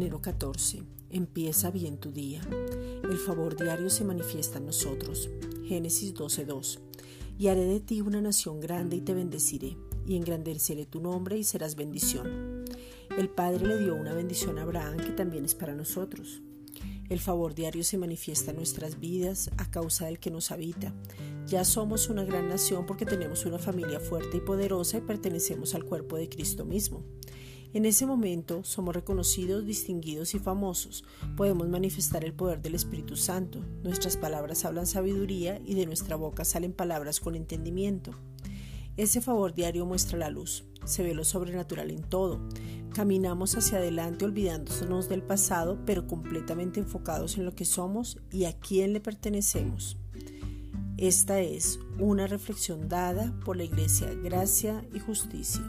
14. Empieza bien tu día. El favor diario se manifiesta en nosotros. Génesis 12:2. Y haré de ti una nación grande y te bendeciré, y engrandeceré tu nombre y serás bendición. El Padre le dio una bendición a Abraham que también es para nosotros. El favor diario se manifiesta en nuestras vidas a causa del que nos habita. Ya somos una gran nación porque tenemos una familia fuerte y poderosa y pertenecemos al cuerpo de Cristo mismo. En ese momento somos reconocidos, distinguidos y famosos. Podemos manifestar el poder del Espíritu Santo. Nuestras palabras hablan sabiduría y de nuestra boca salen palabras con entendimiento. Ese favor diario muestra la luz. Se ve lo sobrenatural en todo. Caminamos hacia adelante olvidándonos del pasado, pero completamente enfocados en lo que somos y a quién le pertenecemos. Esta es una reflexión dada por la Iglesia Gracia y Justicia.